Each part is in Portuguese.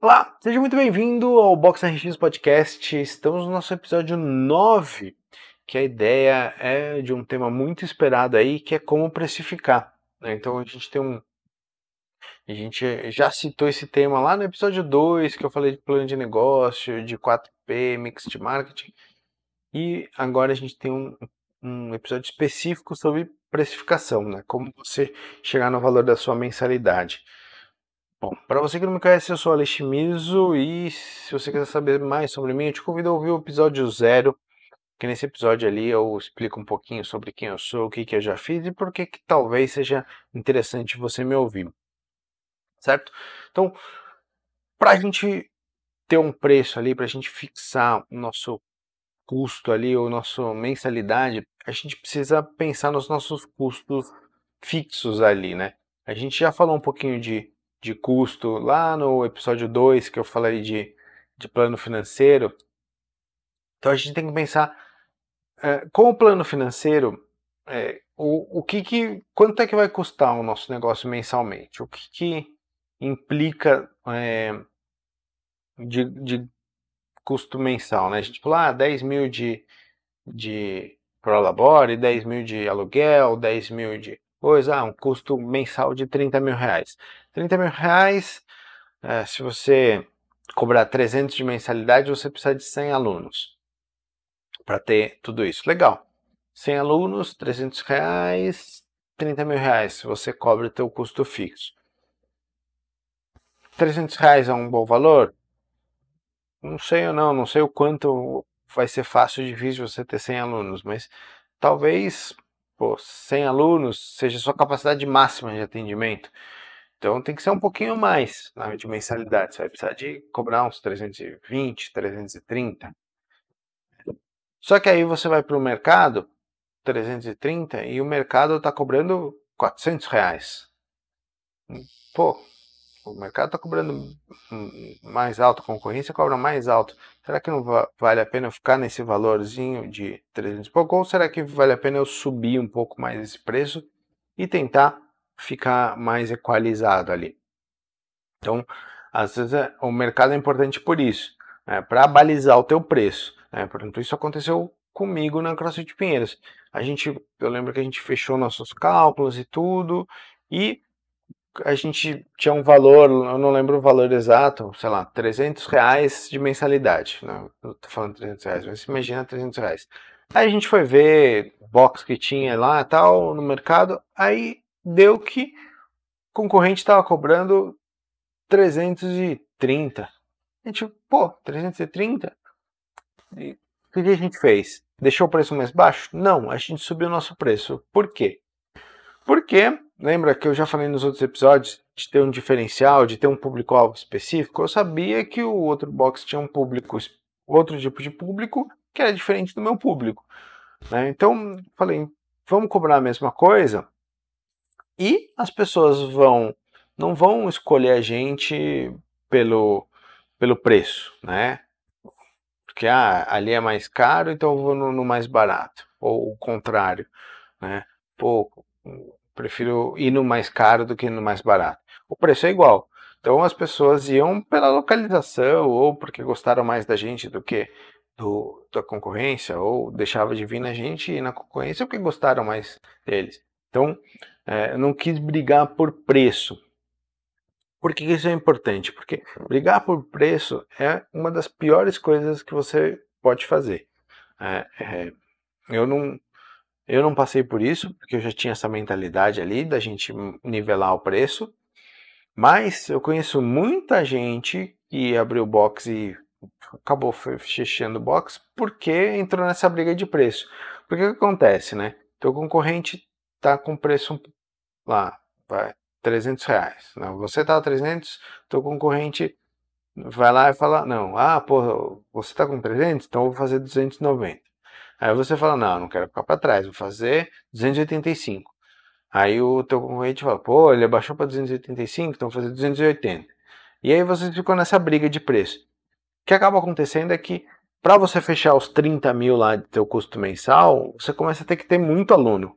Olá, seja muito bem-vindo ao Box RX Podcast. Estamos no nosso episódio 9, que a ideia é de um tema muito esperado aí, que é como precificar. Né? Então a gente tem um. A gente já citou esse tema lá no episódio 2, que eu falei de plano de negócio, de 4P, mix de marketing. E agora a gente tem um, um episódio específico sobre precificação, né? Como você chegar no valor da sua mensalidade. Bom, para você que não me conhece, eu sou Alex Miso e se você quiser saber mais sobre mim, eu te convido a ouvir o episódio zero, que nesse episódio ali eu explico um pouquinho sobre quem eu sou, o que, que eu já fiz e por que, que talvez seja interessante você me ouvir. Certo? Então, para a gente ter um preço ali, para a gente fixar o nosso custo ali, ou nossa mensalidade, a gente precisa pensar nos nossos custos fixos ali, né? A gente já falou um pouquinho de de custo lá no episódio 2 que eu falei de, de plano financeiro. Então a gente tem que pensar é, com o plano financeiro é, o, o que, que quanto é que vai custar o nosso negócio mensalmente, o que, que implica é, de, de custo mensal, né? A gente fala, ah, 10 mil de, de Prolabore, 10 mil de aluguel, 10 mil de coisa, ah, um custo mensal de 30 mil reais. 30 mil reais, é, se você cobrar 300 de mensalidade, você precisa de 100 alunos para ter tudo isso. Legal. 100 alunos, 300 reais, 30 mil reais, se você cobra o teu custo fixo. 300 reais é um bom valor? Não sei ou não, não sei o quanto vai ser fácil ou difícil você ter 100 alunos, mas talvez pô, 100 alunos seja sua capacidade máxima de atendimento. Então tem que ser um pouquinho mais na de mensalidade. Você vai precisar de cobrar uns 320, 330. Só que aí você vai para o mercado, 330, e o mercado está cobrando 400 reais. Pô, o mercado está cobrando mais alto, a concorrência cobra mais alto. Será que não vale a pena ficar nesse valorzinho de 300 e pouco? Ou será que vale a pena eu subir um pouco mais esse preço e tentar ficar mais equalizado ali. Então, às vezes é, o mercado é importante por isso, né, para balizar o teu preço. Né, portanto, isso aconteceu comigo na CrossFit Pinheiros. A gente, eu lembro que a gente fechou nossos cálculos e tudo, e a gente tinha um valor, eu não lembro o valor exato, sei lá, 300 reais de mensalidade. Não, né, eu tô falando 300 reais, mas imagina 300 reais. Aí a gente foi ver box que tinha lá tal no mercado, aí deu que o concorrente estava cobrando 330. A gente, pô, 330? E o que a gente fez? Deixou o preço mais baixo? Não, a gente subiu o nosso preço. Por quê? Porque, lembra que eu já falei nos outros episódios de ter um diferencial, de ter um público-alvo específico? Eu sabia que o outro box tinha um público, outro tipo de público que era diferente do meu público. Né? Então, falei, vamos cobrar a mesma coisa, e as pessoas vão não vão escolher a gente pelo, pelo preço, né? Porque ah, ali é mais caro, então eu vou no, no mais barato. Ou o contrário, né? Pô, prefiro ir no mais caro do que no mais barato. O preço é igual. Então as pessoas iam pela localização ou porque gostaram mais da gente do que do, da concorrência, ou deixava de vir na gente e na concorrência porque gostaram mais deles. Então, é, não quis brigar por preço. Por que isso é importante? Porque brigar por preço é uma das piores coisas que você pode fazer. É, é, eu, não, eu não passei por isso, porque eu já tinha essa mentalidade ali da gente nivelar o preço. Mas eu conheço muita gente que abriu box e acabou fechando o box porque entrou nessa briga de preço. Porque o que acontece, né? Teu concorrente está com preço lá, vai, 300 reais. Não, você tá a 300, teu concorrente vai lá e fala, não, ah, pô, você tá com 300, então eu vou fazer 290. Aí você fala, não, não quero ficar para trás, vou fazer 285. Aí o teu concorrente fala, pô, ele abaixou para 285, então vou fazer 280. E aí você ficou nessa briga de preço. O que acaba acontecendo é que para você fechar os 30 mil lá de teu custo mensal, você começa a ter que ter muito aluno.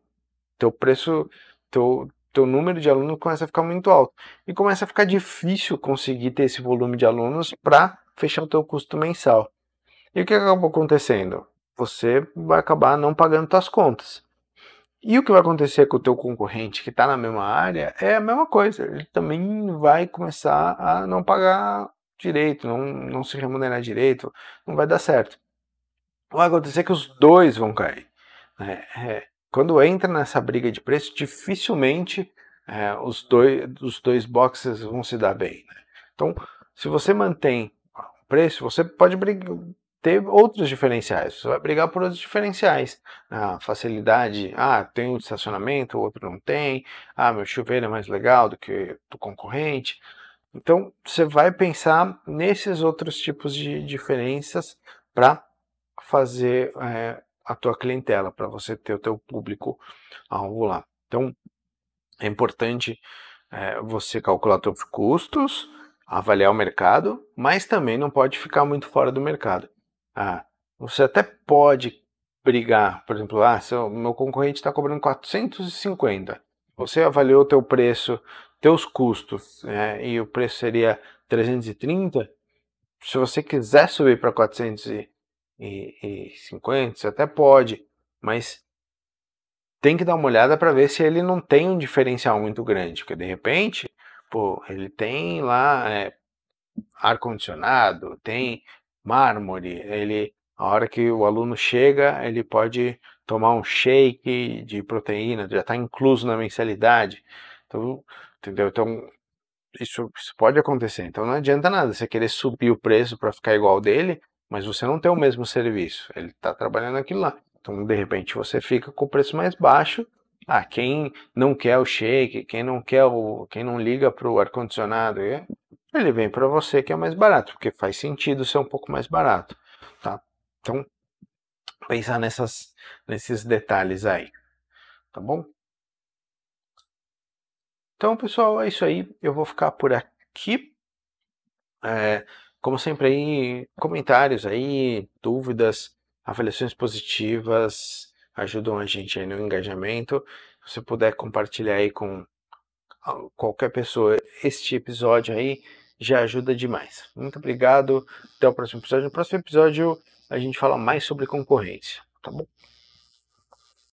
Teu preço, teu, teu número de alunos começa a ficar muito alto e começa a ficar difícil conseguir ter esse volume de alunos para fechar o teu custo mensal. E o que acabou acontecendo? Você vai acabar não pagando suas contas. E o que vai acontecer com o teu concorrente que está na mesma área é a mesma coisa. Ele também vai começar a não pagar direito, não, não se remunerar direito, não vai dar certo. Vai acontecer que os dois vão cair. É, é, quando entra nessa briga de preço, dificilmente é, os, dois, os dois boxes vão se dar bem. Né? Então, se você mantém o preço, você pode brigar, ter outros diferenciais. Você vai brigar por outros diferenciais. A facilidade, ah, tem um estacionamento, o outro não tem. Ah, meu chuveiro é mais legal do que do concorrente. Então, você vai pensar nesses outros tipos de diferenças para fazer é, a tua clientela, para você ter o teu público alvo lá. Então, é importante é, você calcular seus custos, avaliar o mercado, mas também não pode ficar muito fora do mercado. Ah, você até pode brigar, por exemplo, ah, seu, meu concorrente está cobrando 450. Você avaliou o teu preço, teus custos, né, e o preço seria 330. Se você quiser subir para 450, você até pode, mas tem que dar uma olhada para ver se ele não tem um diferencial muito grande, porque de repente, pô, ele tem lá é, ar condicionado, tem mármore, ele a hora que o aluno chega, ele pode tomar um shake de proteína, já está incluso na mensalidade. Então, entendeu? Então, isso, isso, pode acontecer. Então, não adianta nada você querer subir o preço para ficar igual dele, mas você não tem o mesmo serviço. Ele está trabalhando aquilo lá. Então, de repente, você fica com o preço mais baixo. Ah, quem não quer o shake, quem não quer o, quem não liga para o ar condicionado, ele vem para você que é mais barato, porque faz sentido ser um pouco mais barato, tá? Então, pensar nessas, nesses detalhes aí, tá bom? Então, pessoal, é isso aí. Eu vou ficar por aqui. É, como sempre aí, comentários aí, dúvidas, avaliações positivas ajudam a gente aí no engajamento. Se você puder compartilhar aí com qualquer pessoa este episódio aí, já ajuda demais. Muito obrigado. Até o próximo episódio. No próximo episódio a gente fala mais sobre concorrência, tá bom?